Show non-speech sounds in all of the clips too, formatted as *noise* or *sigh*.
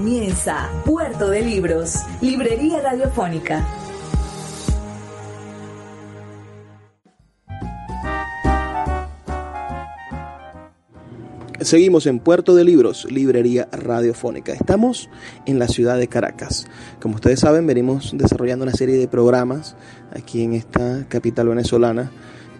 Comienza Puerto de Libros, Librería Radiofónica. Seguimos en Puerto de Libros, Librería Radiofónica. Estamos en la ciudad de Caracas. Como ustedes saben, venimos desarrollando una serie de programas aquí en esta capital venezolana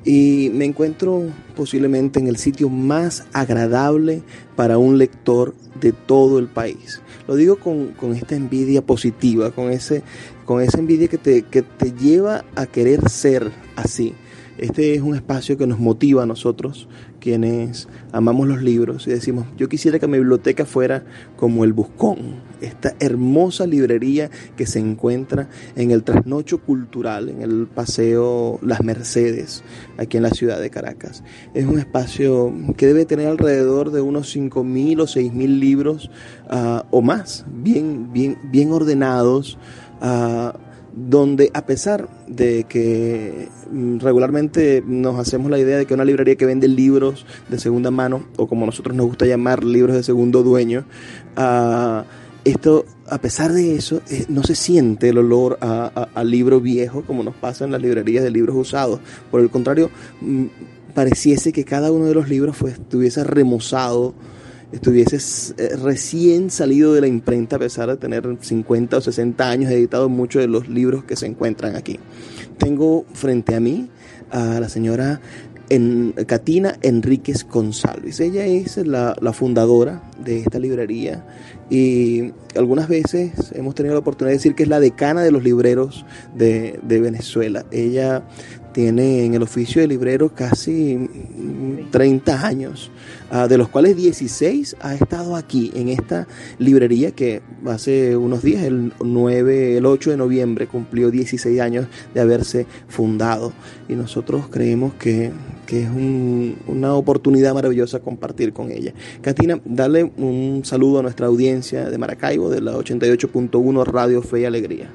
y me encuentro posiblemente en el sitio más agradable para un lector de todo el país. Lo digo con, esta envidia positiva, con, ese, con esa envidia que te, que te lleva a querer ser así. Este es un espacio que nos motiva a nosotros, quienes amamos los libros, y decimos, yo quisiera que mi biblioteca fuera como el Buscón, esta hermosa librería que se encuentra en el trasnocho cultural, en el Paseo Las Mercedes, aquí en la ciudad de Caracas. Es un espacio que debe tener alrededor de unos 5.000 o 6.000 libros uh, o más, bien, bien, bien ordenados. Uh, donde a pesar de que mm, regularmente nos hacemos la idea de que una librería que vende libros de segunda mano, o como nosotros nos gusta llamar libros de segundo dueño, uh, esto, a pesar de eso, no se siente el olor a, libro viejo como nos pasa en las librerías de libros usados. Por el contrario, mm, pareciese que cada uno de los libros fue, estuviese remozado estuvieses eh, recién salido de la imprenta a pesar de tener 50 o 60 años, editado muchos de los libros que se encuentran aquí. Tengo frente a mí a la señora en Katina Enríquez González. Ella es la, fundadora de esta librería y algunas veces hemos tenido la oportunidad de decir que es la decana de los libreros de, de Venezuela. Ella tiene en el oficio de librero casi 30 años, ah, de los cuales 16 ha estado aquí en esta librería que hace unos días, el 9, el 8 de noviembre, cumplió 16 años de haberse fundado. Y nosotros creemos que, es una oportunidad maravillosa compartir con ella. Katina, dale un saludo a nuestra audiencia de Maracaibo, de la 88.1 Radio Fe y Alegría.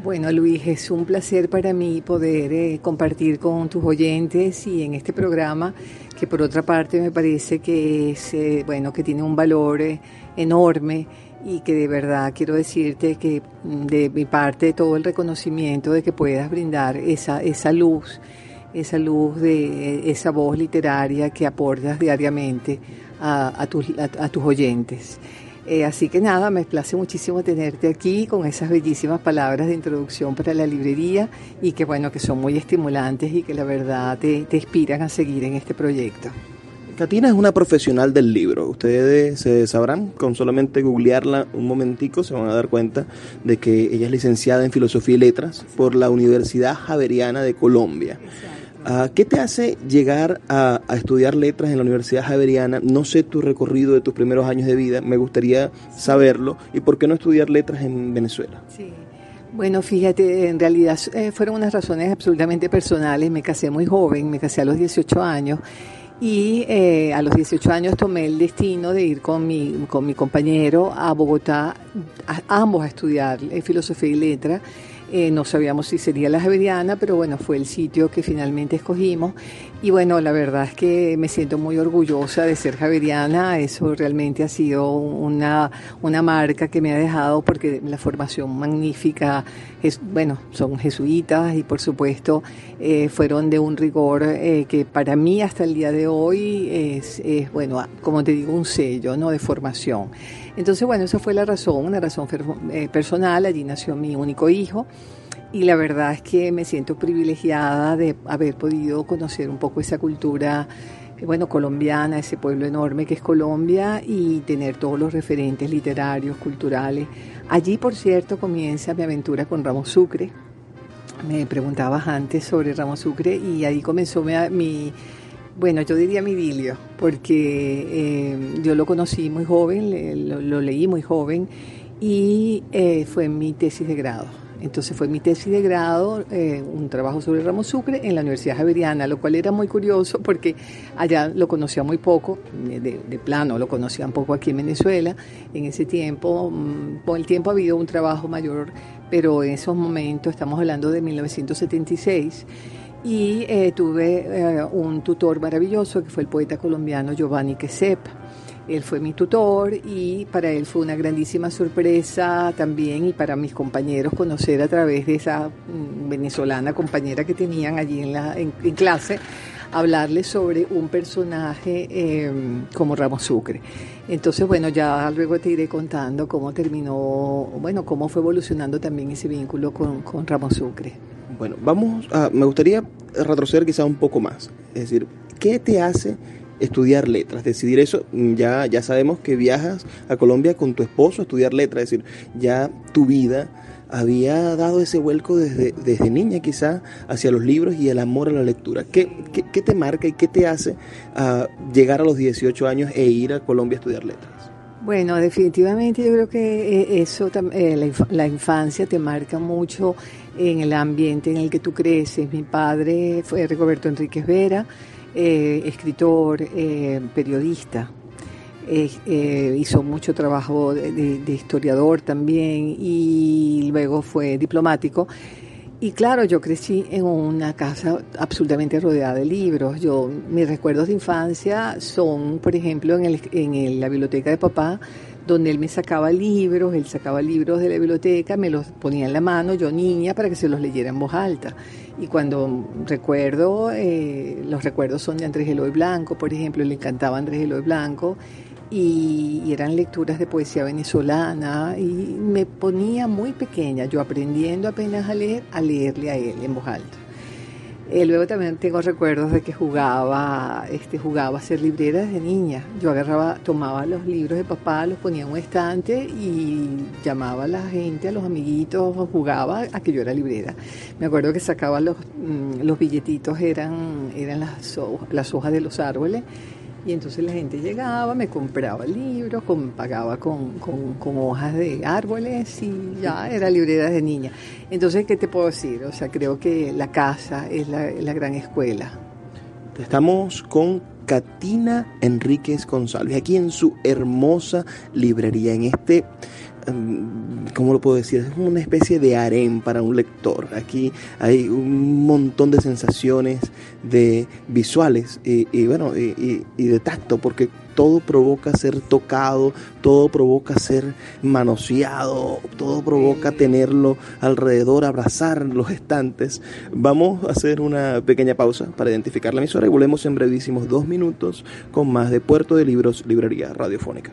Bueno, Luis, es un placer para mí poder eh, compartir con tus oyentes y en este programa que por otra parte me parece que es, eh, bueno, que tiene un valor eh, enorme y que de verdad quiero decirte que mm, de mi parte todo el reconocimiento de que puedas brindar esa, esa luz, esa luz de esa voz literaria que aportas diariamente a, tus, a tus oyentes. Eh, así que nada, me place muchísimo tenerte aquí con esas bellísimas palabras de introducción para la librería y que bueno, que son muy estimulantes y que la verdad te, te inspiran a seguir en este proyecto. Katina es una profesional del libro. Ustedes se sabrán, con solamente googlearla un momentico, se van a dar cuenta de que ella es licenciada en Filosofía y Letras por la Universidad Javeriana de Colombia. ¿Qué te hace llegar a, estudiar letras en la Universidad Javeriana? No sé tu recorrido de tus primeros años de vida, me gustaría saberlo. ¿Y por qué no estudiar letras en Venezuela? Sí. Bueno, fíjate, en realidad eh, fueron unas razones absolutamente personales. Me casé muy joven, me casé a los 18 años y eh, a los 18 años tomé el destino de ir con mi, con mi compañero a Bogotá, ambos a estudiar eh, filosofía y letra eh, no sabíamos si sería la Javeriana, pero bueno, fue el sitio que finalmente escogimos. Y bueno, la verdad es que me siento muy orgullosa de ser Javeriana. Eso realmente ha sido una, una marca que me ha dejado porque la formación magnífica, es, bueno, son jesuitas y por supuesto eh, fueron de un rigor eh, que para mí hasta el día de hoy es, es, bueno, como te digo, un sello ¿no? de formación. Entonces, bueno, esa fue la razón, una razón eh, personal. Allí nació mi único hijo y la verdad es que me siento privilegiada de haber podido conocer un poco esa cultura, eh, bueno, colombiana, ese pueblo enorme que es Colombia y tener todos los referentes literarios, culturales. Allí, por cierto, comienza mi aventura con Ramos Sucre. Me preguntabas antes sobre Ramos Sucre y ahí comenzó mi bueno, yo diría mi idilio, porque eh, yo lo conocí muy joven, lo, leí muy joven y eh, fue mi tesis de grado. Entonces fue mi tesis de grado, eh, un trabajo sobre Ramos Sucre en la Universidad Javeriana, lo cual era muy curioso porque allá lo conocía muy poco, de, plano lo conocía un poco aquí en Venezuela. En ese tiempo, mm, con el tiempo ha habido un trabajo mayor, pero en esos momentos, estamos hablando de 1976, y eh, tuve un tutor maravilloso que fue el poeta colombiano Giovanni Quesep él fue mi tutor y para él fue una grandísima sorpresa también y para mis compañeros conocer a través de esa mm, venezolana compañera que tenían allí en, la, en, clase, hablarles sobre un personaje em, como Ramos Sucre. Entonces, bueno, ya luego te iré contando cómo terminó, bueno, cómo fue evolucionando también ese vínculo con, con Ramos Sucre. Bueno, vamos a, me gustaría retroceder quizá un poco más. Es decir, ¿qué te hace estudiar letras, decidir eso, mm, ya, ya sabemos que viajas a Colombia con tu esposo a estudiar letras, es decir, ya tu vida había dado ese vuelco desde, desde niña quizá hacia los libros y el amor a la lectura. ¿Qué, qué, te marca y qué te hace ah, llegar a los 18 años e ir a Colombia a estudiar letras? Bueno, definitivamente yo creo que eh, eso, eh, la, la, infancia te marca mucho en el ambiente en el que tú creces. Mi padre fue Rigoberto Enríquez Vera, eh, escritor, eh, periodista. Eh, hizo mucho trabajo de, historiador también y luego fue diplomático. Y claro, yo crecí en una casa absolutamente rodeada de libros. Yo, mis recuerdos de infancia son, por ejemplo, en, la biblioteca de papá, donde él me sacaba libros, él sacaba libros de la biblioteca, me los ponía en la mano, yo niña, para que se los leyera en voz alta. Y cuando recuerdo, eh, los recuerdos son de Andrés Eloy Blanco, por ejemplo, le encantaba Andrés Eloy Blanco, y, eran lecturas de poesía venezolana, y me ponía muy pequeña, yo aprendiendo apenas a leer, a leerle a él en voz alta. Eh, luego también tengo recuerdos de que jugaba, este, jugaba a ser librera desde niña. Yo agarraba, tomaba los libros de papá, los ponía en un estante y llamaba a la gente, a los amiguitos, jugaba a que yo era librera. Me acuerdo que sacaba los, mm, los billetitos, eran, eran las, las hojas de los árboles y entonces la gente llegaba, me compraba libros, pagaba con, hojas de árboles y ya *laughs* era librera de niña. Entonces, ¿qué te puedo decir? O sea, creo que la casa es la, la gran escuela. Estamos con Katina Enríquez González, aquí en su hermosa librería, en este ¿cómo lo puedo decir? Es una especie de harén para un lector. Aquí hay un montón de sensaciones de visuales y, bueno, y, de tacto, porque todo provoca ser tocado, todo provoca ser manoseado, todo provoca tenerlo alrededor, abrazar los estantes. Vamos a hacer una pequeña pausa para identificar la emisora y volvemos en brevísimos dos minutos con más de Puerto de Libros, Librería Radiofónica.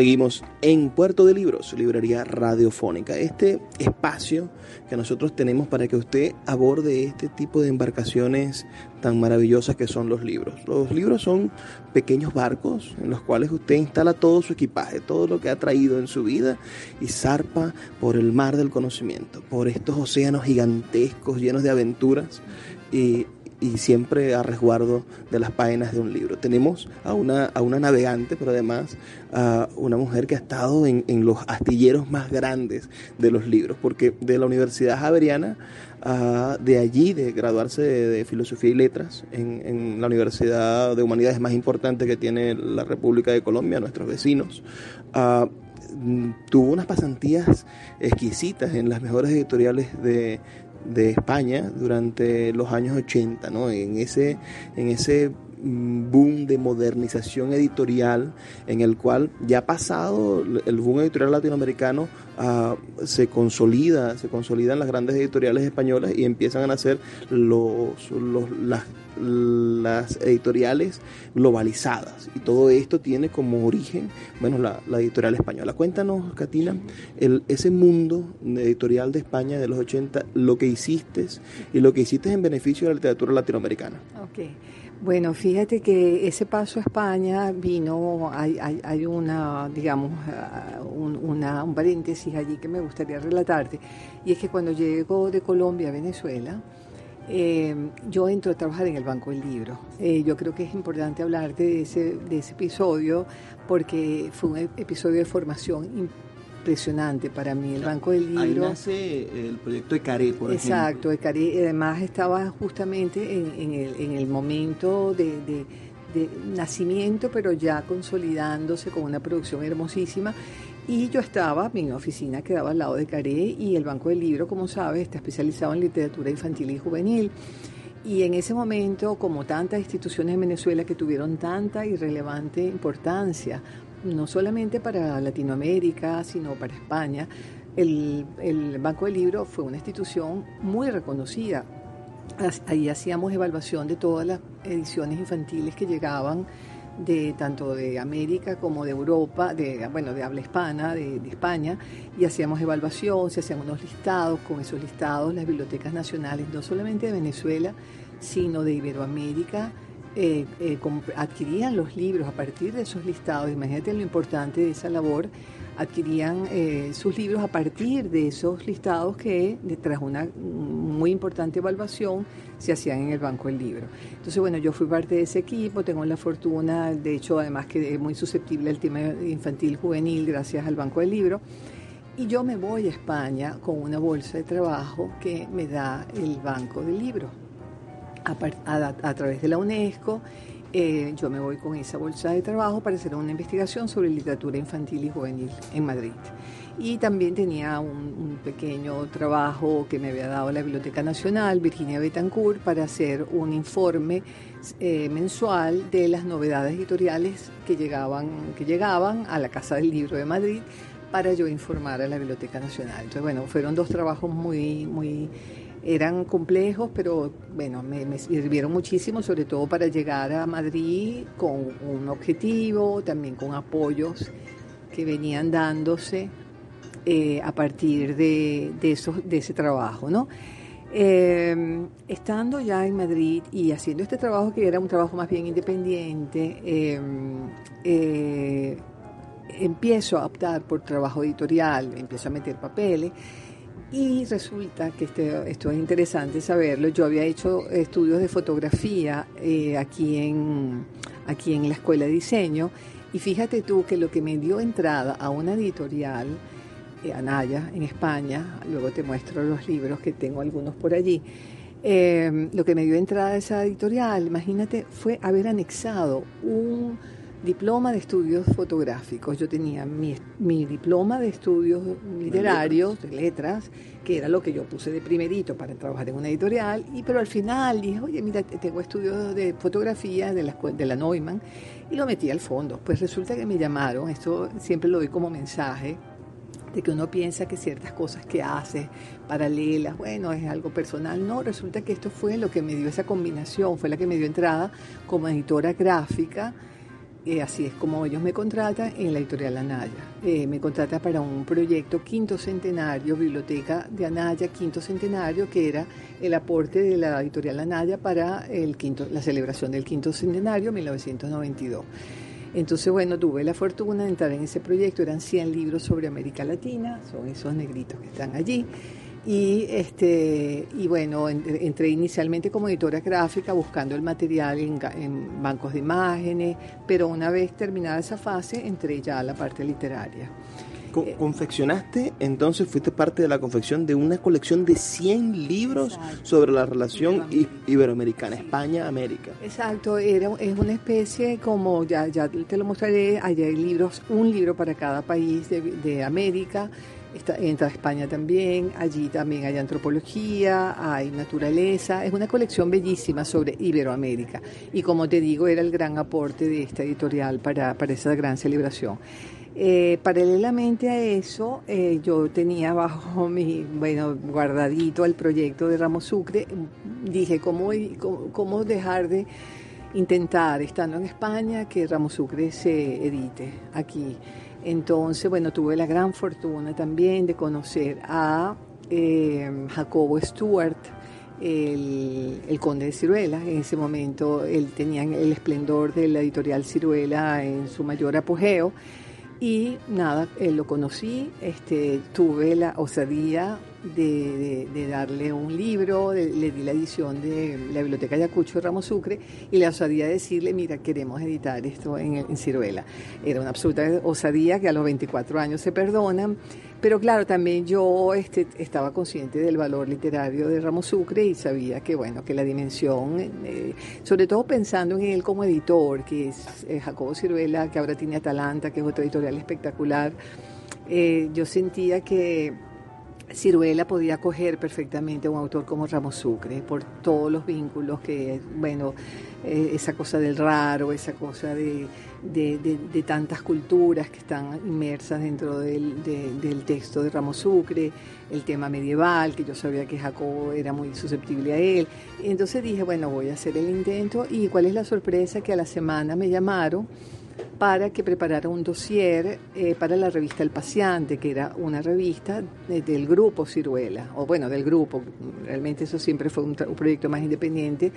Seguimos en Puerto de Libros, librería radiofónica. Este espacio que nosotros tenemos para que usted aborde este tipo de embarcaciones tan maravillosas que son los libros. Los libros son pequeños barcos en los cuales usted instala todo su equipaje, todo lo que ha traído en su vida y zarpa por el mar del conocimiento, por estos océanos gigantescos llenos de aventuras y y siempre a resguardo de las páginas de un libro. Tenemos a una, a una navegante, pero además a una mujer que ha estado en, en los astilleros más grandes de los libros, porque de la Universidad Javeriana, de allí, de graduarse de, Filosofía y Letras en, en, la Universidad de Humanidades más importante que tiene la República de Colombia, nuestros vecinos, tuvo unas pasantías exquisitas en las mejores editoriales de, de España durante los años 80, ¿no? En ese, en ese boom de modernización editorial en el cual ya pasado el boom editorial latinoamericano, uh, se consolida, se consolidan las grandes editoriales españolas y empiezan a nacer los, las editoriales globalizadas. Y todo esto tiene como origen, bueno, la, editorial española. Cuéntanos, Katina, el, ese mundo editorial de España de los 80, lo que hiciste y lo que hiciste en beneficio de la literatura latinoamericana. Ok. Bueno, fíjate que ese paso a España vino, hay, hay, una, digamos, uh, un, un paréntesis allí que me gustaría relatarte, y es que cuando llego de Colombia a Venezuela, eh, yo entro a trabajar en el Banco del Libro. Eh, yo creo que es importante hablar de ese, de ese episodio porque fue un episodio de formación impresionante para mí. El Banco del Libro. Ahí nace el proyecto ECARE, por Exacto, ejemplo. Exacto, Además estaba justamente en, el, en el, momento de, de nacimiento, pero ya consolidándose con una producción hermosísima. Y yo estaba, mi oficina quedaba al lado de Caré y el Banco del Libro, como sabes, está especializado en literatura infantil y juvenil. Y en ese momento, como tantas instituciones en Venezuela que tuvieron tanta y relevante importancia, no solamente para Latinoamérica, sino para España, el, Banco del Libro fue una institución muy reconocida. Ahí hacíamos evaluación de todas las ediciones infantiles que llegaban de tanto de América como de Europa, de bueno, de habla hispana, de, España, y hacíamos evaluación, se hacían unos listados, con esos listados las bibliotecas nacionales, no solamente de Venezuela, sino de Iberoamérica, eh, eh, adquirían los libros a partir de esos listados, imagínate lo importante de esa labor, adquirían eh, sus libros a partir de esos listados que, tras una muy importante evaluación, se hacían en el Banco del Libro. Entonces, bueno, yo fui parte de ese equipo, tengo la fortuna, de hecho, además que es muy susceptible al tema infantil juvenil gracias al Banco del Libro. Y yo me voy a España con una bolsa de trabajo que me da el Banco del Libro a, través de la UNESCO. Eh, yo me voy con esa bolsa de trabajo para hacer una investigación sobre literatura infantil y juvenil en Madrid. Y también tenía un, pequeño trabajo que me había dado la Biblioteca Nacional, Virginia Betancourt, para hacer un informe eh, mensual de las novedades editoriales que llegaban, que llegaban a la Casa del Libro de Madrid para yo informar a la Biblioteca Nacional. Entonces, bueno, fueron dos trabajos muy, muy eran complejos, pero bueno, me, sirvieron muchísimo, sobre todo para llegar a Madrid con un objetivo, también con apoyos que venían dándose eh, a partir de, de, de ese trabajo, ¿no? Eh, estando ya en Madrid y haciendo este trabajo que era un trabajo más bien independiente, eh, empiezo a optar por trabajo editorial, empiezo a meter papeles y resulta que este, esto es interesante saberlo. Yo había hecho estudios de fotografía eh, aquí, en, aquí en la escuela de diseño y fíjate tú que lo que me dio entrada a una editorial, eh, Anaya, en España, luego te muestro los libros que tengo algunos por allí, eh, lo que me dio entrada a esa editorial, imagínate, fue haber anexado un diploma de estudios fotográficos. Yo tenía mi, mi, diploma de estudios literarios, de letras, que era lo que yo puse de primerito para trabajar en una editorial, y pero al final dije, oye, mira, tengo estudios de fotografía de la, de la Neumann, y lo metí al fondo. Pues resulta que me llamaron, esto siempre lo doy como mensaje, de que uno piensa que ciertas cosas que hace paralelas, bueno, es algo personal. No, resulta que esto fue lo que me dio esa combinación, fue la que me dio entrada como editora gráfica eh, así es como ellos me contratan en la editorial Anaya. Eh, me contrata para un proyecto quinto centenario, Biblioteca de Anaya quinto centenario, que era el aporte de la editorial Anaya para el quinto, la celebración del quinto centenario 1992. Entonces, bueno, tuve la fortuna de entrar en ese proyecto, eran 100 libros sobre América Latina, son esos negritos que están allí. Y, este, y bueno, entré inicialmente como editora gráfica buscando el material en, bancos de imágenes, pero una vez terminada esa fase entré ya a la parte literaria. Eh, confeccionaste, entonces fuiste parte de la confección de una colección de 100 libros sobre la relación iberoamericana, España-América. Exacto, era, es una especie como, ya, ya te lo mostraré, hay libros, un libro para cada país de, de América, Entra a España también, allí también hay antropología, hay naturaleza, es una colección bellísima sobre Iberoamérica y como te digo era el gran aporte de esta editorial para, para esa gran celebración. Eh, paralelamente a eso, eh, yo tenía bajo mi, bueno, guardadito el proyecto de Ramos Sucre, dije, ¿cómo, cómo, dejar de intentar, estando en España, que Ramos Sucre se edite aquí? Entonces, bueno, tuve la gran fortuna también de conocer a eh, Jacobo Stewart, el, conde de Ciruela. En ese momento él tenía el esplendor de la editorial Ciruela en su mayor apogeo. Y nada, eh, lo conocí, este, tuve la osadía de, darle un libro, le di la edición de la Biblioteca Ayacucho Ramos Sucre y la osadía de decirle, mira, queremos editar esto en, Ciruela. Era una absoluta osadía que a los 24 años se perdonan pero claro, también yo este, estaba consciente del valor literario de Ramos Sucre y sabía que, bueno, que la dimensión, eh, sobre todo pensando en él como editor, que es Jacobo Ciruela, que ahora tiene Atalanta, que es otra editorial espectacular, eh, yo sentía que Ciruela podía acoger perfectamente a un autor como Ramos Sucre por todos los vínculos que, bueno, esa cosa del raro, esa cosa de de, tantas culturas que están inmersas dentro del, del, texto de Ramos Sucre, el tema medieval, que yo sabía que Jacobo era muy susceptible a él. Entonces dije, bueno, voy a hacer el intento y cuál es la sorpresa que a la semana me llamaron para que preparara un dossier eh, para la revista El Paciente, que era una revista del grupo Ciruela, o bueno, del grupo, realmente eso siempre fue un proyecto más independiente,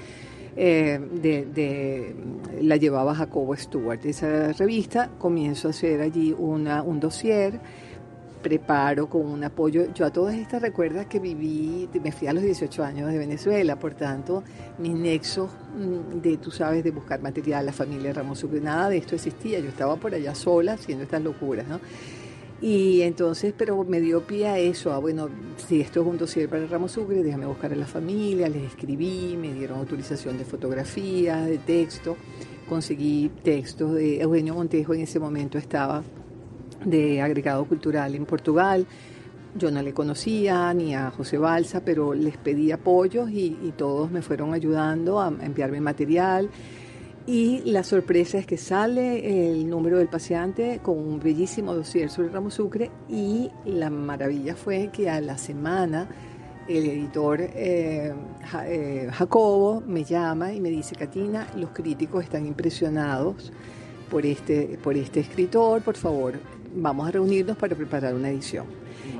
eh, de, la llevaba Jacobo Stewart. Esa revista comienzo a hacer allí una, un dossier, preparo con un apoyo. Yo a todas estas recuerdas que viví, me fui a los 18 años de Venezuela, por tanto, mis nexos mm, de, tú sabes, de buscar material, la familia Ramos nada de esto existía. Yo estaba por allá sola haciendo estas locuras, ¿no? Y entonces, pero me dio pie a eso, a bueno, si esto es un dossier para Ramos Sucre, déjame buscar a la familia, les escribí, me dieron autorización de fotografía, de texto, conseguí textos de Eugenio Montejo, en ese momento estaba de agregado cultural en Portugal. Yo no le conocía ni a José Balsa, pero les pedí apoyos y, todos me fueron ayudando a enviarme material. Y la sorpresa es que sale el número del paciente con un bellísimo dossier sobre Ramos Sucre y la maravilla fue que a la semana el editor eh, eh, Jacobo me llama y me dice, Katina, los críticos están impresionados por este, por este escritor, por favor, vamos a reunirnos para preparar una edición.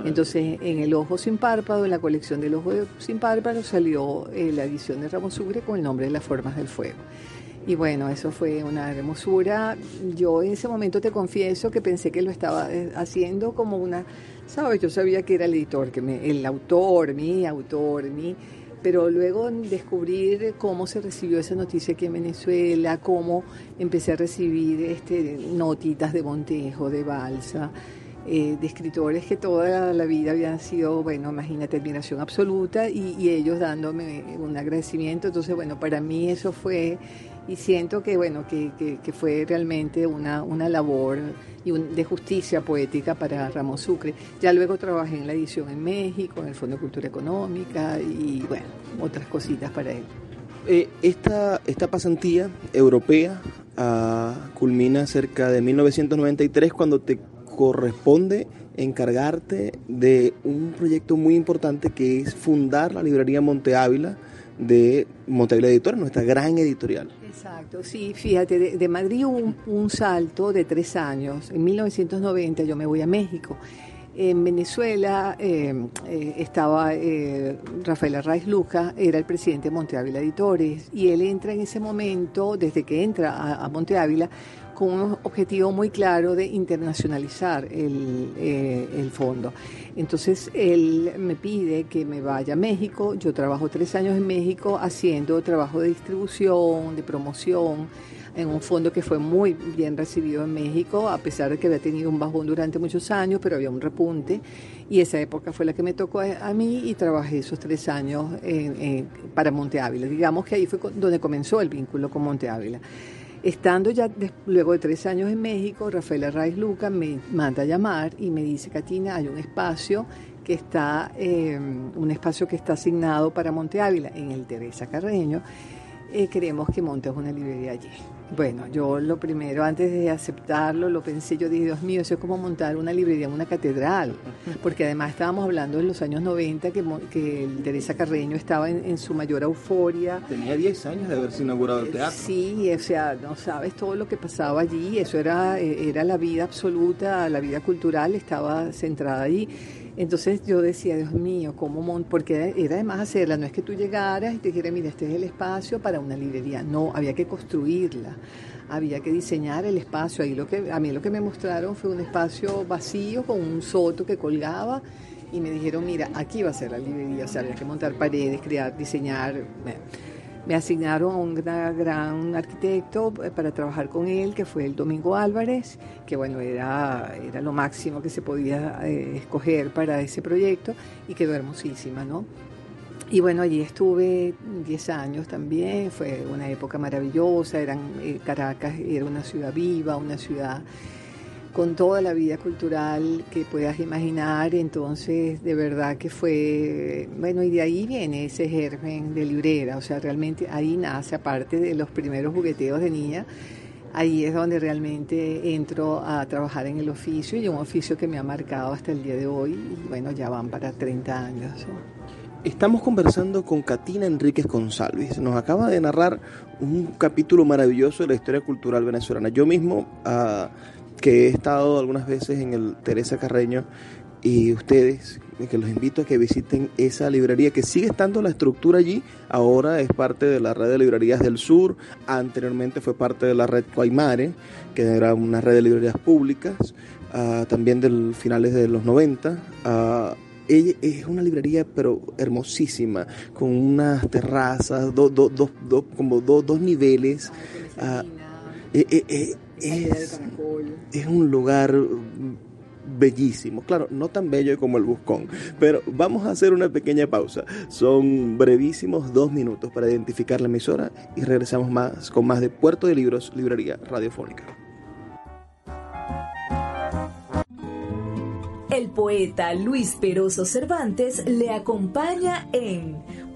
Entonces, en El Ojo Sin Párpado, en la colección del Ojo Sin Párpado, salió eh, la edición de Ramos Sucre con el nombre de Las Formas del Fuego. Y bueno, eso fue una hermosura. Yo en ese momento te confieso que pensé que lo estaba eh, haciendo como una, ¿sabes? Yo sabía que era el editor, que me, el autor, mi autor, mi... Pero luego descubrir cómo se recibió esa noticia aquí en Venezuela, cómo empecé a recibir este, notitas de Montejo, de Balsa, eh, de escritores que toda la vida habían sido, bueno, imagínate, admiración absoluta y, y ellos dándome un agradecimiento. Entonces, bueno, para mí eso fue y siento que bueno que, que, fue realmente una, una labor y de justicia poética para Ramos Sucre. Ya luego trabajé en la edición en México, en el Fondo de Cultura Económica y bueno, otras cositas para él. Eh, esta, esta pasantía europea ah, culmina cerca de 1993 cuando te corresponde encargarte de un proyecto muy importante que es fundar la librería Monte Ávila de Monte Ávila Editora, nuestra gran editorial. Exacto, sí, fíjate, de, Madrid hubo un, salto de tres años. En 1990 yo me voy a México. En Venezuela eh, eh, estaba eh, Rafael Arraiz Luca, era el presidente de Monte Ávila Editores, y él entra en ese momento, desde que entra a, a Monte Ávila, con un objetivo muy claro de internacionalizar el, eh, el, fondo. Entonces él me pide que me vaya a México, yo trabajo tres años en México haciendo trabajo de distribución, de promoción, en un fondo que fue muy bien recibido en México, a pesar de que había tenido un bajón durante muchos años, pero había un repunte. Y esa época fue la que me tocó a, mí y trabajé esos tres años para Monte Ávila. Digamos que ahí fue donde comenzó el vínculo con Monte Ávila. Estando ya luego de tres años en México, Rafaela Raiz Luca me manda a llamar y me dice, Katina, hay un espacio que está, eh, un espacio que está asignado para Monte Ávila, en el Teresa Carreño. Eh, queremos que montes una librería allí. Bueno, yo lo primero, antes de aceptarlo, lo pensé, yo dije, Dios mío, eso es como montar una librería en una catedral, porque además estábamos hablando en los años 90 que, que el Teresa Carreño estaba en, su mayor euforia. Tenía 10 años de haberse inaugurado el teatro. Sí, o sea, no sabes todo lo que pasaba allí, eso era, eh, era la vida absoluta, la vida cultural estaba centrada allí. Entonces yo decía, Dios mío, ¿cómo Porque era además hacerla, no es que tú llegaras y te dijeras, mira, este es el espacio para una librería. No, había que construirla, había que diseñar el espacio. Ahí lo que, a mí lo que me mostraron fue un espacio vacío con un soto que colgaba y me dijeron, mira, aquí va a ser la librería. O sea, había que montar paredes, crear, diseñar me asignaron a un gran, arquitecto eh, para trabajar con él, que fue el Domingo Álvarez, que bueno, era, era lo máximo que se podía eh, escoger para ese proyecto y quedó hermosísima, ¿no? Y bueno, allí estuve 10 años también, fue una época maravillosa, eran, eh, Caracas era una ciudad viva, una ciudad con toda la vida cultural que puedas imaginar, entonces de verdad que fue, bueno, y de ahí viene ese germen de librera, o sea, realmente ahí nace, aparte de los primeros jugueteos de niña, ahí es donde realmente entro a trabajar en el oficio y un oficio que me ha marcado hasta el día de hoy, y bueno, ya van para 30 años. Estamos conversando con Katina Enríquez González. Nos acaba de narrar un capítulo maravilloso de la historia cultural venezolana. Yo mismo uh, que he estado algunas veces en el Teresa Carreño y ustedes, que los invito a que visiten esa librería que sigue estando la estructura allí, ahora es parte de la red de librerías del sur, anteriormente fue parte de la red Guaymare, que era una red de librerías públicas, uh, también del finales de los 90. Uh, ah, ella es una librería pero hermosísima, con unas terrazas, do, do, do, como dos niveles. Uh, eh, eh, eh, es, es un lugar bellísimo. Claro, no tan bello como el Buscón, pero vamos a hacer una pequeña pausa. Son brevísimos dos minutos para identificar la emisora y regresamos más con más de Puerto de Libros, Librería Radiofónica. El poeta Luis Peroso Cervantes le acompaña en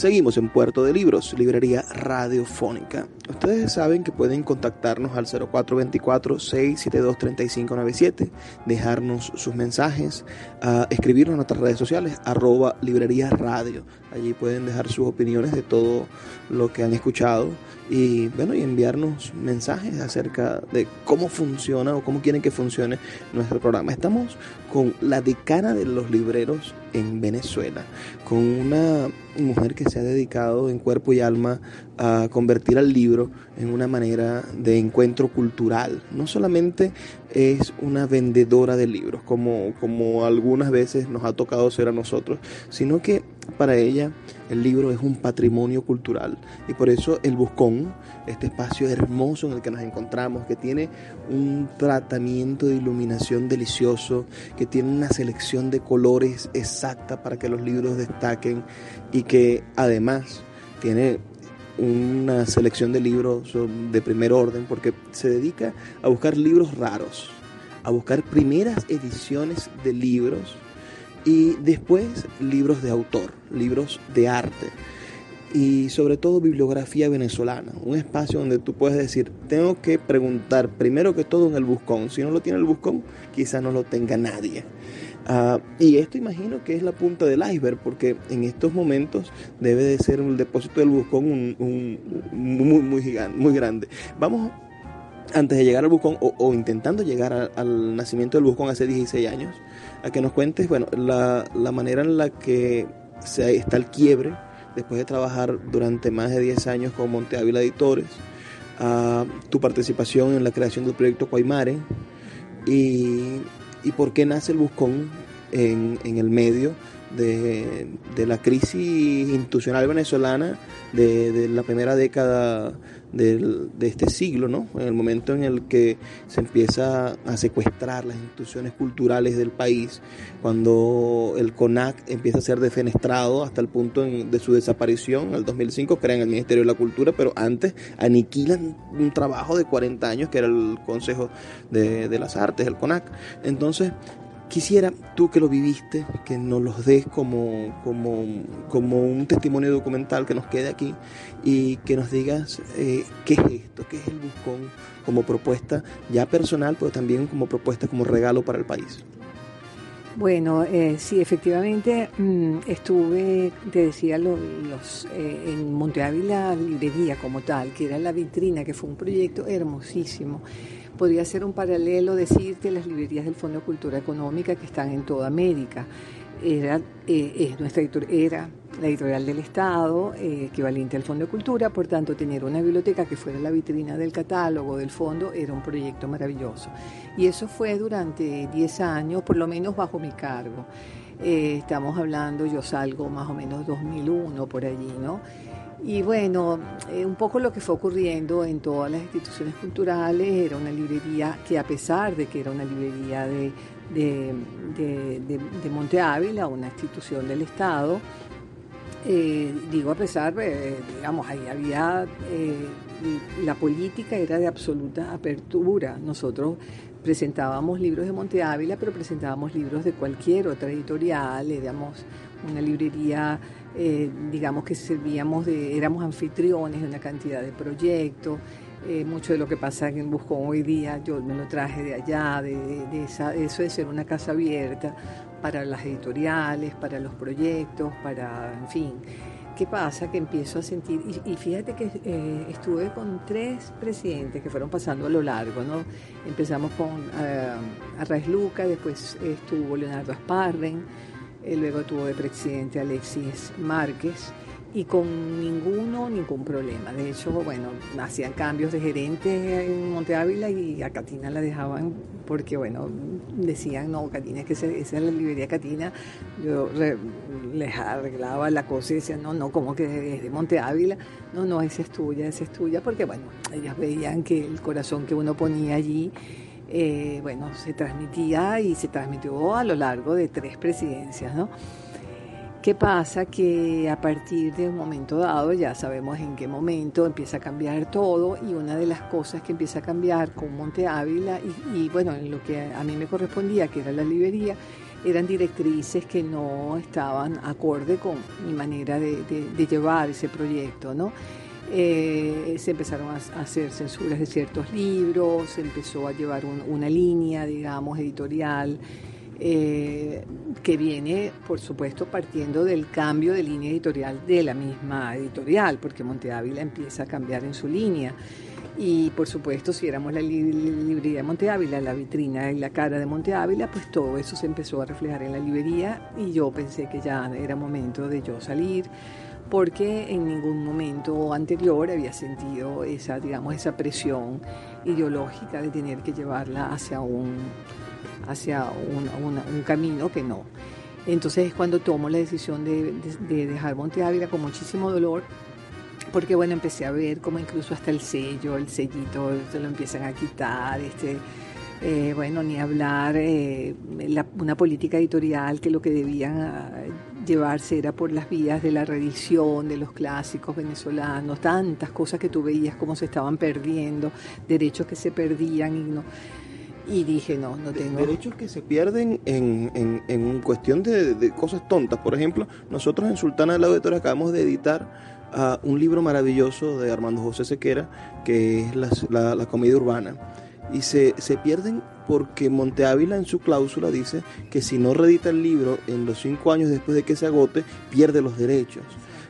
Seguimos en Puerto de Libros, librería radiofónica. Ustedes saben que pueden contactarnos al 0424-672-3597, dejarnos sus mensajes, uh, escribirnos en nuestras redes sociales, arroba librería radio. Allí pueden dejar sus opiniones de todo lo que han escuchado y bueno, y enviarnos mensajes acerca de cómo funciona o cómo quieren que funcione nuestro programa. Estamos con la decana de los libreros en Venezuela, con una mujer que se ha dedicado en cuerpo y alma a convertir al libro en una manera de encuentro cultural. No solamente es una vendedora de libros, como, como algunas veces nos ha tocado ser a nosotros, sino que para ella el libro es un patrimonio cultural. Y por eso el Buscón, este espacio hermoso en el que nos encontramos, que tiene un tratamiento de iluminación delicioso, que tiene una selección de colores exacta para que los libros destaquen y que además tiene una selección de libros de primer orden porque se dedica a buscar libros raros, a buscar primeras ediciones de libros y después libros de autor, libros de arte y sobre todo bibliografía venezolana, un espacio donde tú puedes decir, tengo que preguntar primero que todo en el buscón, si no lo tiene el buscón, quizás no lo tenga nadie. Ah, y esto imagino que es la punta del iceberg, porque en estos momentos debe de ser un depósito del Buscón un, muy, muy, gigante, muy grande. Vamos, antes de llegar al Buscón, o, intentando llegar al nacimiento del Buscón hace 16 años, a que nos cuentes, bueno, la, la manera en la que se, está el quiebre, después de trabajar durante más de 10 años con Monte Ávila Editores, a tu participación en la creación del proyecto Cuaymare, y, y por qué nace el Buscón en, en el medio de, de, la crisis institucional venezolana de, de la primera década de, de, este siglo, ¿no? En el momento en el que se empieza a secuestrar las instituciones culturales del país, cuando el CONAC empieza a ser defenestrado hasta el punto de su desaparición, en el 2005 crean el Ministerio de la Cultura, pero antes aniquilan un trabajo de 40 años que era el Consejo de, de las Artes, el CONAC. Entonces, Quisiera tú que lo viviste, que nos los des como, como, como un testimonio documental que nos quede aquí y que nos digas eh, qué es esto, qué es el Buscón como propuesta ya personal, pero también como propuesta, como regalo para el país. Bueno, eh, sí, efectivamente mmm, estuve, te decía, los eh, en Monte Ávila Librería como tal, que era la vitrina, que fue un proyecto hermosísimo podría ser un paralelo decirte las librerías del Fondo de Cultura Económica que están en toda América. Era, eh, es nuestra era la editorial del Estado, eh, equivalente al Fondo de Cultura, por tanto tener una biblioteca que fuera la vitrina del catálogo del fondo era un proyecto maravilloso. Y eso fue durante 10 años, por lo menos bajo mi cargo. Eh, estamos hablando, yo salgo más o menos 2001 por allí, ¿no? Y bueno, eh, un poco lo que fue ocurriendo en todas las instituciones culturales era una librería que a pesar de que era una librería de, de, de, de Monte Ávila, una institución del Estado, eh, digo a pesar, eh, digamos, ahí había, la política era de absoluta apertura. Nosotros presentábamos libros de Monte Ávila, pero presentábamos libros de cualquier otra editorial, digamos, una librería eh, digamos que servíamos de, éramos anfitriones de una cantidad de proyectos. Eh, mucho de lo que pasa en Buscón hoy día, yo me lo traje de allá, de, de, esa, eso de ser una casa abierta para las editoriales, para los proyectos, para, en fin. ¿Qué pasa? Que empiezo a sentir, y, y fíjate que eh, estuve con tres presidentes que fueron pasando a lo largo, ¿no? Empezamos con uh, Arraiz Luca, después estuvo Leonardo Asparren, eh, luego tuvo de presidente Alexis Márquez y con ninguno ningún problema. De hecho, bueno, hacían cambios de gerente en Monte Ávila y a Catina la dejaban porque, bueno, decían, no, Catina, es que esa, es la librería Catina. Yo re, les arreglaba la cosa y decían, no, no, como que es de Monte Ávila. No, no, esa es tuya, esa es tuya, porque, bueno, ellas veían que el corazón que uno ponía allí eh, bueno, se transmitía y se transmitió a lo largo de tres presidencias, ¿no? ¿Qué pasa? Que a partir de un momento dado, ya sabemos en qué momento empieza a cambiar todo y una de las cosas que empieza a cambiar con Monte Ávila y, bueno, en lo que a mí me correspondía, que era la librería, eran directrices que no estaban acorde con mi manera de llevar ese proyecto, ¿no? Eh, se empezaron a, hacer censuras de ciertos libros, se empezó a llevar un, una línea, digamos, editorial, eh, que viene, por supuesto, partiendo del cambio de línea editorial de la misma editorial, porque Monte Ávila empieza a cambiar en su línea. Y por supuesto, si éramos la librería de Monte Ávila, la vitrina y la cara de Monte Ávila, pues todo eso se empezó a reflejar en la librería y yo pensé que ya era momento de yo salir porque en ningún momento anterior había sentido esa, digamos, esa presión ideológica de tener que llevarla hacia un, hacia un, un camino que no. Entonces es cuando tomo la decisión de, de, de dejar Monte Ávila con muchísimo dolor, porque bueno, empecé a ver como incluso hasta el sello, el sellito, se lo empiezan a quitar, este, eh, bueno, ni hablar, eh, una política editorial que lo que debían llevarse era por las vías de la reedición de los clásicos venezolanos, tantas cosas que tú veías como se estaban perdiendo, derechos que se perdían y no. Y dije, no, no tengo. Derechos que se pierden en, en, en cuestión de, de, cosas tontas. Por ejemplo, nosotros en Sultana de la Auditoría acabamos de editar uh, un libro maravilloso de Armando José Sequera, que es la, la, la comedia urbana. Y se, se pierden porque Monte Ávila en su cláusula dice que si no reedita el libro en los cinco años después de que se agote, pierde los derechos.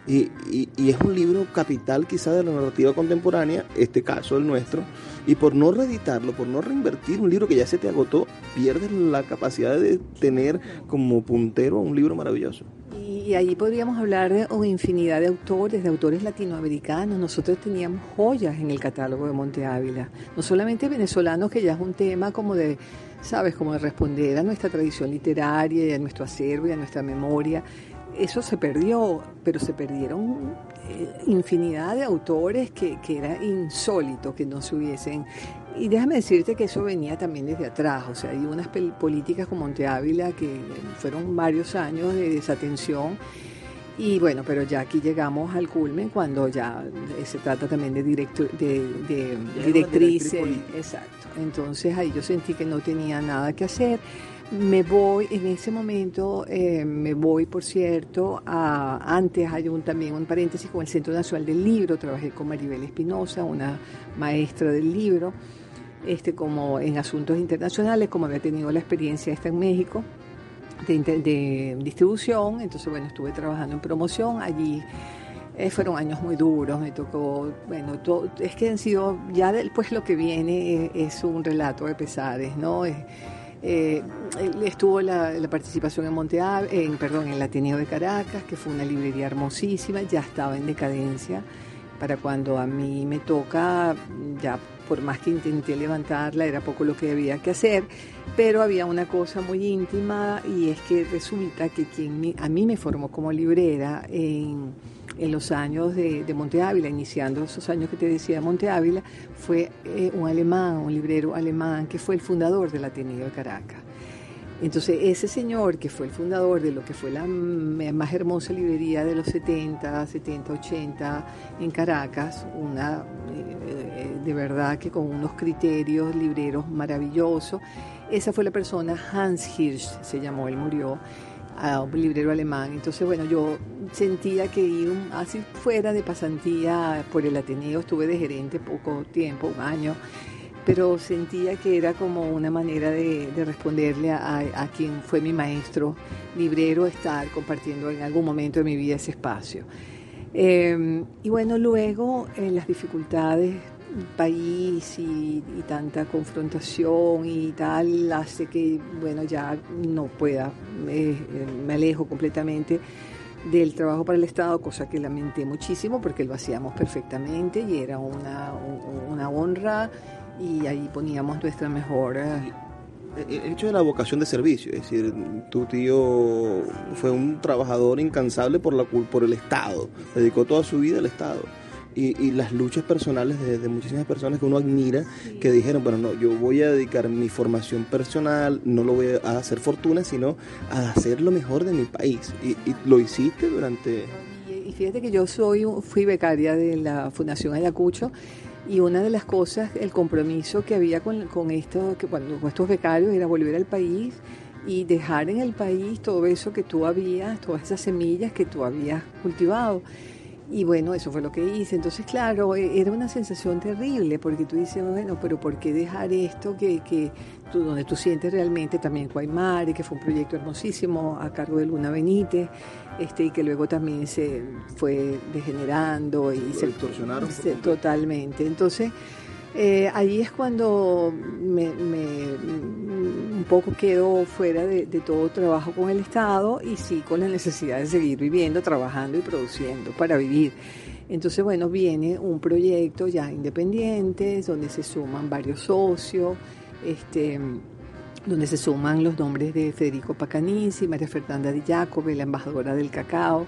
Y, y, y, es un libro capital quizá de la narrativa contemporánea, este caso el nuestro, y por no reeditarlo, por no reinvertir un libro que ya se te agotó, pierdes la capacidad de tener como puntero un libro maravilloso. Y ahí podríamos hablar de una infinidad de autores, de autores latinoamericanos. Nosotros teníamos joyas en el catálogo de Monte Ávila, no solamente venezolanos, que ya es un tema como de sabes, como de responder a nuestra tradición literaria y a nuestro acervo y a nuestra memoria. Eso se perdió, pero se perdieron eh, infinidad de autores que, que era insólito que no se hubiesen y déjame decirte que eso venía también desde atrás, o sea, hay unas políticas como Monte Ávila que fueron varios años de desatención y bueno, pero ya aquí llegamos al culmen cuando ya se trata también de, director, de, de directriz. Exacto. Entonces ahí yo sentí que no tenía nada que hacer. Me voy, en ese momento, eh, me voy, por cierto, a, antes hay un, también un paréntesis con el Centro Nacional del Libro, trabajé con Maribel Espinosa, una maestra del libro, este, como en asuntos internacionales, como había tenido la experiencia esta en México, de, distribución, entonces bueno, estuve trabajando en promoción, allí eh, fueron años muy duros, me tocó, bueno, todo, es que han sido, ya después lo que viene es, un relato de pesares, ¿no? Eh, estuvo la, participación en Monte en, perdón, en el Ateneo de Caracas, que fue una librería hermosísima, ya estaba en decadencia. Para cuando a mí me toca, ya por más que intenté levantarla, era poco lo que había que hacer, pero había una cosa muy íntima y es que resulta que quien a mí me formó como librera en, los años de, Monte Ávila, iniciando esos años que te decía de Monte Ávila, fue eh, un alemán, un librero alemán, que fue el fundador del Ateneo de Caracas. Entonces, ese señor que fue el fundador de lo que fue la más hermosa librería de los 70, 70, 80 en Caracas, una eh, de verdad que con unos criterios libreros maravillosos, esa fue la persona, Hans Hirsch se llamó, él murió, un librero alemán. Entonces, bueno, yo sentía que ir así fuera de pasantía por el Ateneo, estuve de gerente poco tiempo, un año pero sentía que era como una manera de, responderle a, quien fue mi maestro librero, estar compartiendo en algún momento de mi vida ese espacio. Em, y bueno, luego eh, las dificultades país y, tanta confrontación y tal hace que, bueno, ya no pueda, me alejo completamente del trabajo para el Estado, cosa que lamenté muchísimo porque lo hacíamos perfectamente y era una, una honra y ahí poníamos nuestra mejor... Eh, el hecho de la vocación de servicio, es decir, tu tío fue un trabajador incansable por, la, por el Estado, dedicó toda su vida al Estado. Y, las luchas personales de, muchísimas personas que uno admira, que dijeron, bueno, no, yo voy a dedicar mi formación personal, no lo voy a hacer fortuna, sino a hacer lo mejor de mi país. Y, y lo hiciste durante... Y fíjate que yo soy fui becaria de la Fundación Ayacucho y una de las cosas, el compromiso que había con, con, esto, que, con estos becarios era volver al país y dejar en el país todo eso que tú habías, todas esas semillas que tú habías cultivado. Y bueno, eso fue lo que hice. Entonces, claro, e, era una sensación terrible porque tú dices, bueno, pero ¿por qué dejar esto que, que tú, donde tú sientes realmente también Guaymare, que fue un proyecto hermosísimo a cargo de Luna Benítez, este, y que luego también se fue degenerando y se distorsionaron totalmente. Entonces, eh, ahí es cuando me, un poco quedo fuera de, todo trabajo con el Estado y sí con la necesidad de seguir viviendo, trabajando y produciendo para vivir. Entonces, bueno, viene un proyecto ya independiente, donde se suman varios socios, este, donde se suman los nombres de Federico Pacanisi, María Fernanda Di Jacobi, la embajadora del cacao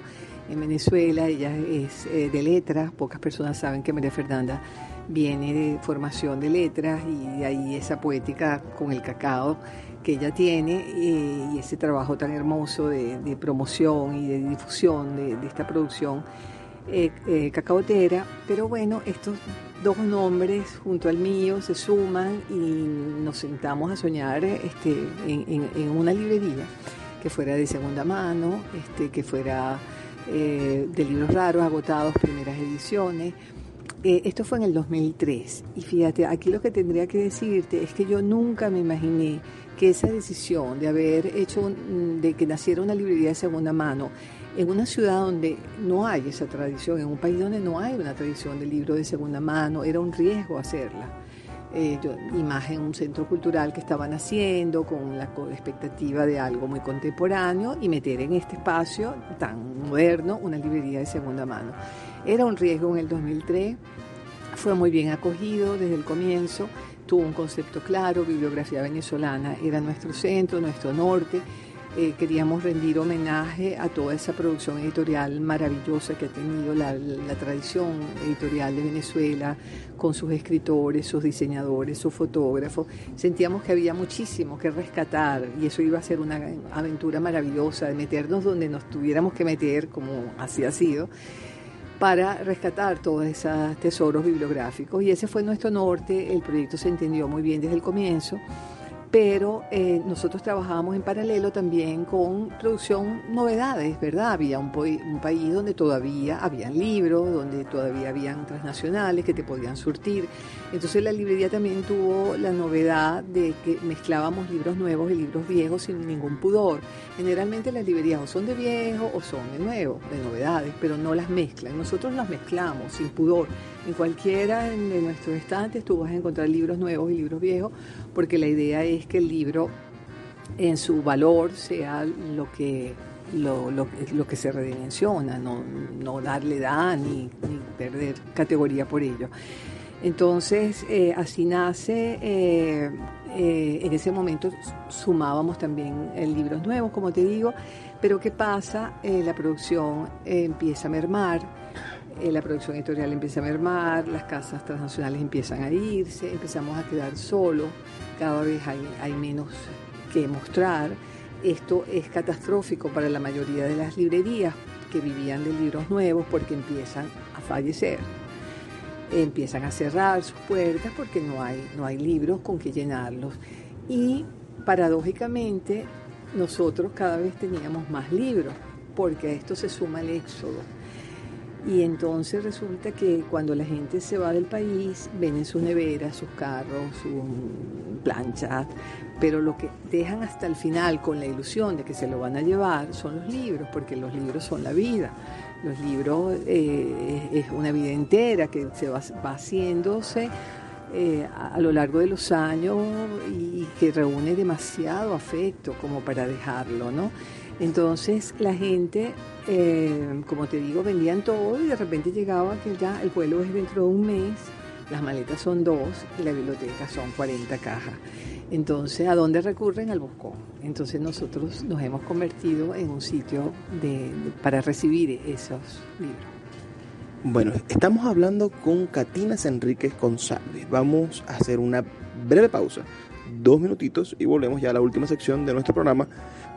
en Venezuela, ella es eh, de letras, pocas personas saben que María Fernanda viene de formación de letras y de ahí esa poética con el cacao que ella tiene eh, y ese trabajo tan hermoso de, promoción y de difusión de, esta producción eh, eh, cacaotera. Pero bueno, estos dos nombres junto al mío se suman y nos sentamos a soñar este, en, una librería que fuera de segunda mano, este, que fuera de libros raros, agotados, primeras ediciones eh, esto fue en el 2003 y fíjate, aquí lo que tendría que decirte es que yo nunca me imaginé que esa decisión de haber hecho, de que naciera una librería de segunda mano en una ciudad donde no hay esa tradición, en un país donde no hay una tradición de libro de segunda mano, era un riesgo hacerla. Eh, imagen, un centro cultural que estaban haciendo con la expectativa de algo muy contemporáneo y meter en este espacio tan moderno una librería de segunda mano. Era un riesgo en el 2003, fue muy bien acogido desde el comienzo tuvo un concepto claro, bibliografía venezolana era nuestro centro, nuestro norte. Eh, queríamos rendir homenaje a toda esa producción editorial maravillosa que ha tenido la, tradición editorial de Venezuela, con sus escritores, sus diseñadores, sus fotógrafos. Sentíamos que había muchísimo que rescatar y eso iba a ser una aventura maravillosa de meternos donde nos tuviéramos que meter, como así ha sido para rescatar todos esos tesoros bibliográficos. Y ese fue nuestro norte, el proyecto se entendió muy bien desde el comienzo pero eh, nosotros trabajábamos en paralelo también con producción novedades, ¿verdad? Había un, un, país donde todavía habían libros, donde todavía habían transnacionales que te podían surtir. Entonces la librería también tuvo la novedad de que mezclábamos libros nuevos y libros viejos sin ningún pudor. Generalmente las librerías o son de viejo o son de nuevo, de novedades, pero no las mezclan. Nosotros las mezclamos sin pudor. En cualquiera de nuestros estantes tú vas a encontrar libros nuevos y libros viejos, porque la idea es que el libro en su valor sea lo que lo, que se redimensiona, no, no darle edad ni, perder categoría por ello. Entonces, eh, así nace, eh, eh, en ese momento sumábamos también libros nuevos, como te digo, pero ¿qué pasa? la producción empieza a mermar, la producción editorial empieza a mermar, las casas transnacionales empiezan a irse, empezamos a quedar solos cada vez hay, menos que mostrar. Esto es catastrófico para la mayoría de las librerías que vivían de libros nuevos porque empiezan a fallecer, empiezan a cerrar sus puertas porque no hay, no hay libros con que llenarlos. Y paradójicamente nosotros cada vez teníamos más libros porque a esto se suma el éxodo y entonces resulta que cuando la gente se va del país, ven en sus neveras, sus carros, sus planchas, pero lo que dejan hasta el final con la ilusión de que se lo van a llevar son los libros, porque los libros son la vida. Los libros eh, es una vida entera que se va, haciéndose eh, a, lo largo de los años y que reúne demasiado afecto como para dejarlo, ¿no? Entonces la gente, eh, como te digo, vendían todo y de repente llegaba que ya el vuelo es dentro de un mes, las maletas son dos y la biblioteca son 40 cajas. Entonces, ¿a dónde recurren? Al Buscón. Entonces nosotros nos hemos convertido en un sitio para recibir esos libros. Bueno, estamos hablando con Catinas Enríquez González. Vamos a hacer una breve pausa, dos minutitos, y volvemos ya a la última sección de nuestro programa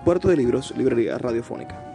Puerto de Libros, Librería Radiofónica.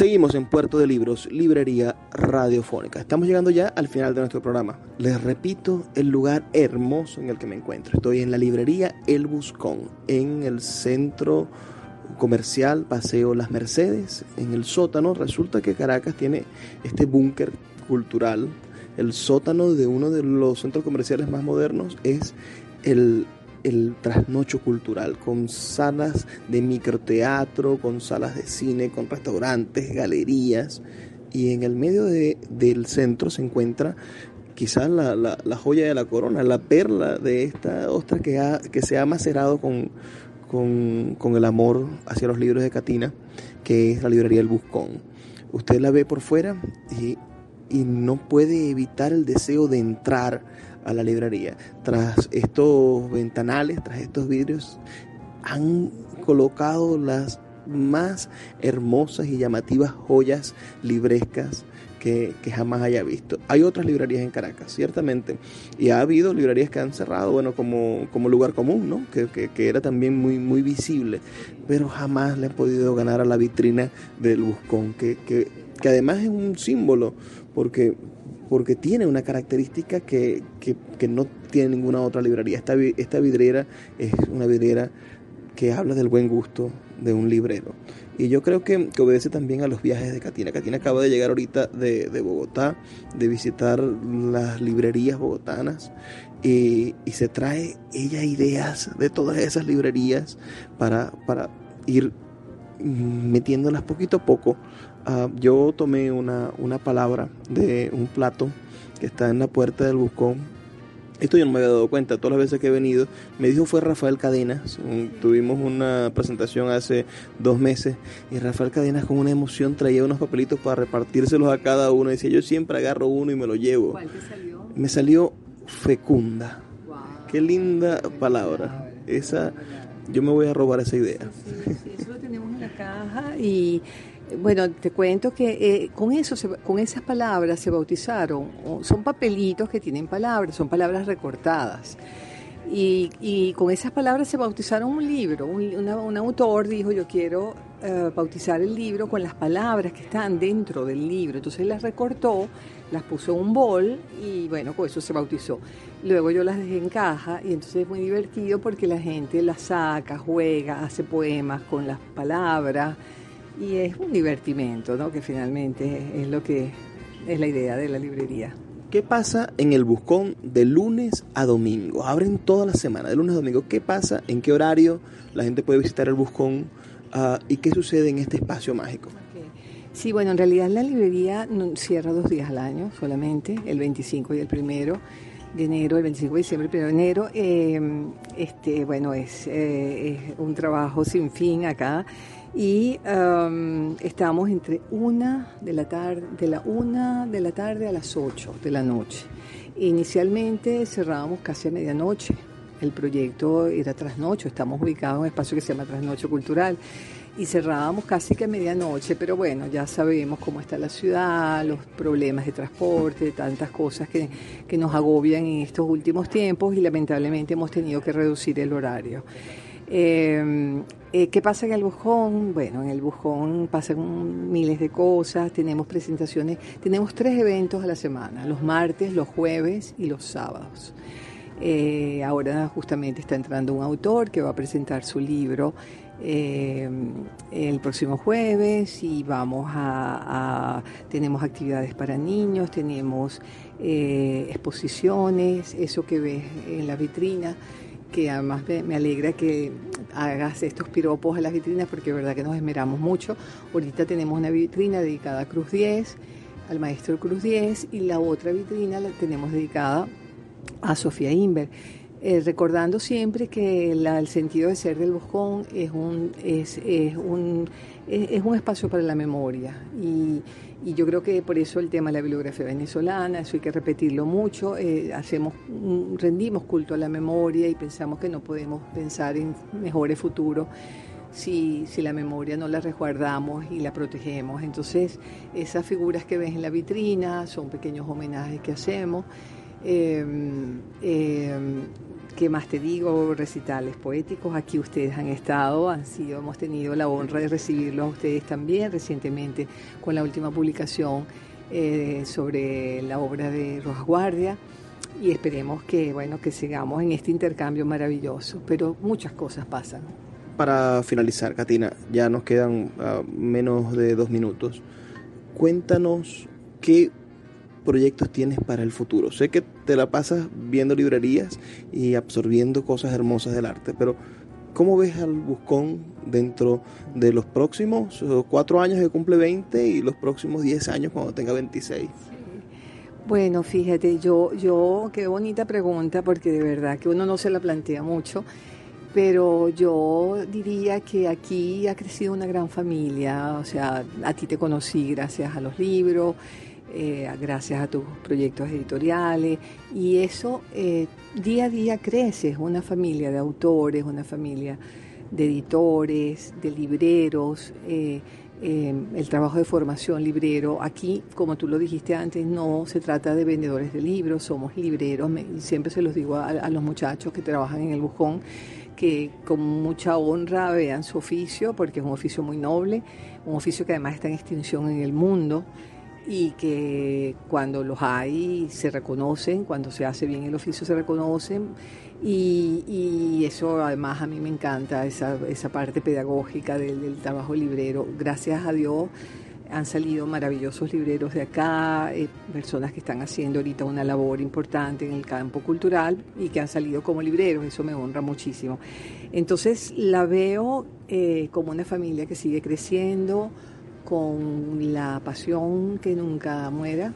Seguimos en Puerto de Libros, Librería Radiofónica. Estamos llegando ya al final de nuestro programa. Les repito el lugar hermoso en el que me encuentro. Estoy en la librería El Buscón, en el centro comercial Paseo Las Mercedes, en el sótano. Resulta que Caracas tiene este búnker cultural. El sótano de uno de los centros comerciales más modernos es el el trasnocho cultural, con salas de microteatro, con salas de cine, con restaurantes, galerías, y en el medio del centro se encuentra quizás la, joya de la corona, la perla de esta ostra que, que se ha macerado con, con, el amor hacia los libros de Catina, que es la librería El Buscón. Usted la ve por fuera y, y no puede evitar el deseo de entrar a la librería. Tras estos ventanales, tras estos vidrios, han colocado las más hermosas y llamativas joyas librescas que, jamás haya visto. Hay otras librerías en Caracas, ciertamente, y ha habido librerías que han cerrado, bueno, como, como lugar común, ¿no? Que, que, era también muy, muy visible, pero jamás le han podido ganar a la vitrina del Buscón, que, que, que además es un símbolo, porque porque tiene una característica que, no tiene ninguna otra librería. Esta, esta vidriera es una vidriera que habla del buen gusto, de un librero. Y yo creo que, obedece también a los viajes de Katina. Katina acaba de llegar ahorita de, Bogotá, de visitar las librerías bogotanas. Y, se trae ella ideas de todas esas librerías para, para ir metiéndolas poquito a poco. Ah, yo tomé una, una palabra de un plato que está en la puerta del buscón esto yo no me había dado cuenta, todas las veces que he venido, me dijo fue Rafael Cadenas, tuvimos una presentación hace dos meses y Rafael Cadenas con una emoción traía unos papelitos para repartírselos a cada uno, decía yo siempre agarro uno y me lo llevo. ¿Cuál te salió? Me salió fecunda. Qué linda palabra. Esa, yo me voy a robar esa idea. Sí, sí, eso lo tenemos en la caja y bueno, te cuento que eh, con eso, con esas palabras se bautizaron. Son papelitos que tienen palabras, son palabras recortadas. Y, con esas palabras se bautizaron un libro. Un, autor dijo, yo quiero eh, bautizar el libro con las palabras que están dentro del libro. Entonces las recortó, las puso en un bol y bueno, con eso se bautizó. Luego yo las dejé en caja y entonces es muy divertido porque la gente las saca, juega, hace poemas con las palabras y es un divertimento, ¿no? Que finalmente es lo que es la idea de la librería. ¿Qué pasa en el Buscón de lunes a domingo? Abren toda la semana, de lunes a domingo. ¿Qué pasa? ¿En qué horario la gente puede visitar el Buscón? Ah, ¿Y qué sucede en este espacio mágico? Sí, bueno, en realidad la librería cierra dos días al año solamente, el 25 y el primero de enero, el 25 de diciembre, el 1 de enero. Em, este, bueno, es, eh, es un trabajo sin fin acá y um, estamos entre una de la tarde, de la una de la tarde a las 8 de la noche. Inicialmente cerrábamos casi a medianoche. El proyecto era trasnocho, estamos ubicados en un espacio que se llama Trasnocho Cultural y cerrábamos casi que a medianoche, pero bueno, ya sabemos cómo está la ciudad, los problemas de transporte, tantas cosas que, que nos agobian en estos últimos tiempos y lamentablemente hemos tenido que reducir el horario. Eh, eh, ¿Qué pasa en el Bujón? Bueno, en el Bujón pasan miles de cosas, tenemos presentaciones, tenemos tres eventos a la semana, los martes, los jueves y los sábados. Eh, ahora justamente está entrando un autor que va a presentar su libro el próximo jueves y vamos a, tenemos actividades para niños, tenemos exposiciones, eso que ves en la vitrina que además me, alegra que hagas estos piropos a las vitrinas porque es verdad que nos esmeramos mucho. Ahorita tenemos una vitrina dedicada a Cruz 10, al maestro Cruz 10, y la otra vitrina la tenemos dedicada a Sofía Inver. Eh, recordando siempre que el sentido de ser del Boscón es un, es, un, es, un espacio para la memoria y, y, yo creo que por eso el tema de la bibliografía venezolana, eso hay que repetirlo mucho, eh, hacemos, rendimos culto a la memoria y pensamos que no podemos pensar en mejores futuros si, si, la memoria no la resguardamos y la protegemos. Entonces, esas figuras que ves en la vitrina son pequeños homenajes que hacemos. Eh, ¿Qué más te digo? Recitales poéticos. Aquí ustedes han estado, han sido, hemos tenido la honra de recibirlos a ustedes también recientemente con la última publicación eh, sobre la obra de Rojas Guardia y esperemos que bueno que sigamos en este intercambio maravilloso. Pero muchas cosas pasan. Para finalizar, Katina, ya nos quedan ah, menos de dos minutos. Cuéntanos qué proyectos tienes para el futuro? Sé que te la pasas viendo librerías y absorbiendo cosas hermosas del arte, pero ¿cómo ves al Buscón dentro de los próximos eh, cuatro años que cumple 20 y los próximos 10 años cuando tenga 26? Bueno, fíjate, yo, yo, qué bonita pregunta, porque de verdad que uno no se la plantea mucho, pero yo diría que aquí ha crecido una gran familia, o sea, a ti te conocí gracias a los libros, eh, gracias a tus proyectos editoriales y eso eh, día a día crece, es una familia de autores, una familia de editores, de libreros, eh, el trabajo de formación librero. Aquí, como tú lo dijiste antes, no se trata de vendedores de libros, somos libreros, y siempre se los digo a los muchachos que trabajan en el bujón que con mucha honra vean su oficio, porque es un oficio muy noble, un oficio que además está en extinción en el mundo. Y que cuando los hay se reconocen, cuando se hace bien el oficio se reconocen y, eso además a mí me encanta, esa, esa parte pedagógica del, del trabajo librero. Gracias a Dios han salido maravillosos libreros de acá, eh, personas que están haciendo ahorita una labor importante en el campo cultural y que han salido como libreros, eso me honra muchísimo. Entonces la veo eh, como una familia que sigue creciendo, con la pasión que nunca muera,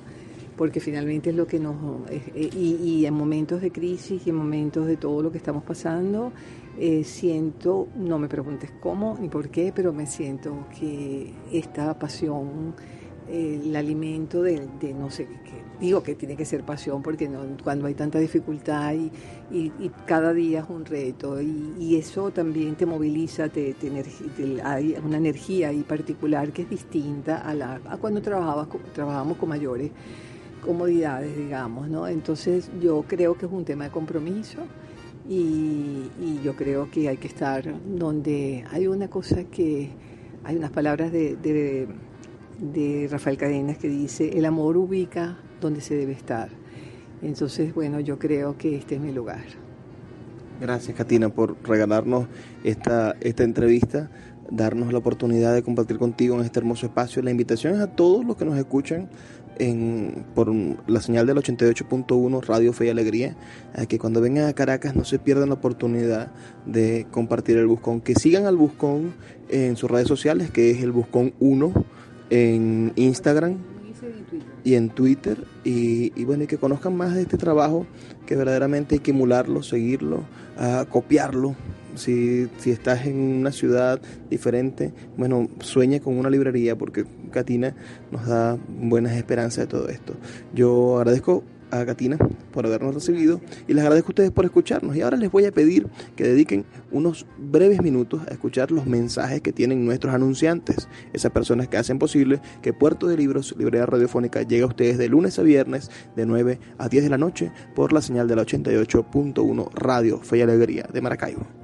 porque finalmente es lo que nos... Eh, y, en momentos de crisis y en momentos de todo lo que estamos pasando, eh, siento, no me preguntes cómo ni por qué, pero me siento que esta pasión, eh, el alimento de, no sé qué, digo que tiene que ser pasión porque cuando hay tanta dificultad y, cada día es un reto y, eso también te moviliza, te, hay una energía ahí particular que es distinta a, la, a cuando trabajabas, trabajamos con mayores comodidades, digamos, ¿no? Entonces yo creo que es un tema de compromiso y, yo creo que hay que estar donde hay una cosa que, hay unas palabras de, de, Rafael Cadenas que dice, el amor ubica donde se debe estar. Entonces, bueno, yo creo que este es mi lugar. Gracias, Katina, por regalarnos esta, esta entrevista, darnos la oportunidad de compartir contigo en este hermoso espacio. La invitación es a todos los que nos escuchan en, por la señal del 88.1 Radio Fe y Alegría, a que cuando vengan a Caracas no se pierdan la oportunidad de compartir el Buscón, que sigan al Buscón en sus redes sociales, que es el Buscón 1 en Instagram y en Twitter, y, bueno, y que conozcan más de este trabajo, que verdaderamente hay que emularlo, seguirlo, a copiarlo, si, si estás en una ciudad diferente, bueno, sueña con una librería porque Katina nos da buenas esperanzas de todo esto. Yo agradezco a Katina por habernos recibido y les agradezco a ustedes por escucharnos. Y ahora les voy a pedir que dediquen unos breves minutos a escuchar los mensajes que tienen nuestros anunciantes, esas personas que hacen posible que Puerto de Libros, Librería Radiofónica, llegue a ustedes de lunes a viernes de 9 a 10 de la noche por la señal de la 88.1 Radio Fe y Alegría de Maracaibo.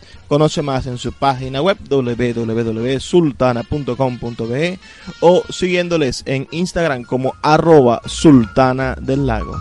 Conoce más en su página web www.sultana.com.be o siguiéndoles en Instagram como arroba sultana del lago.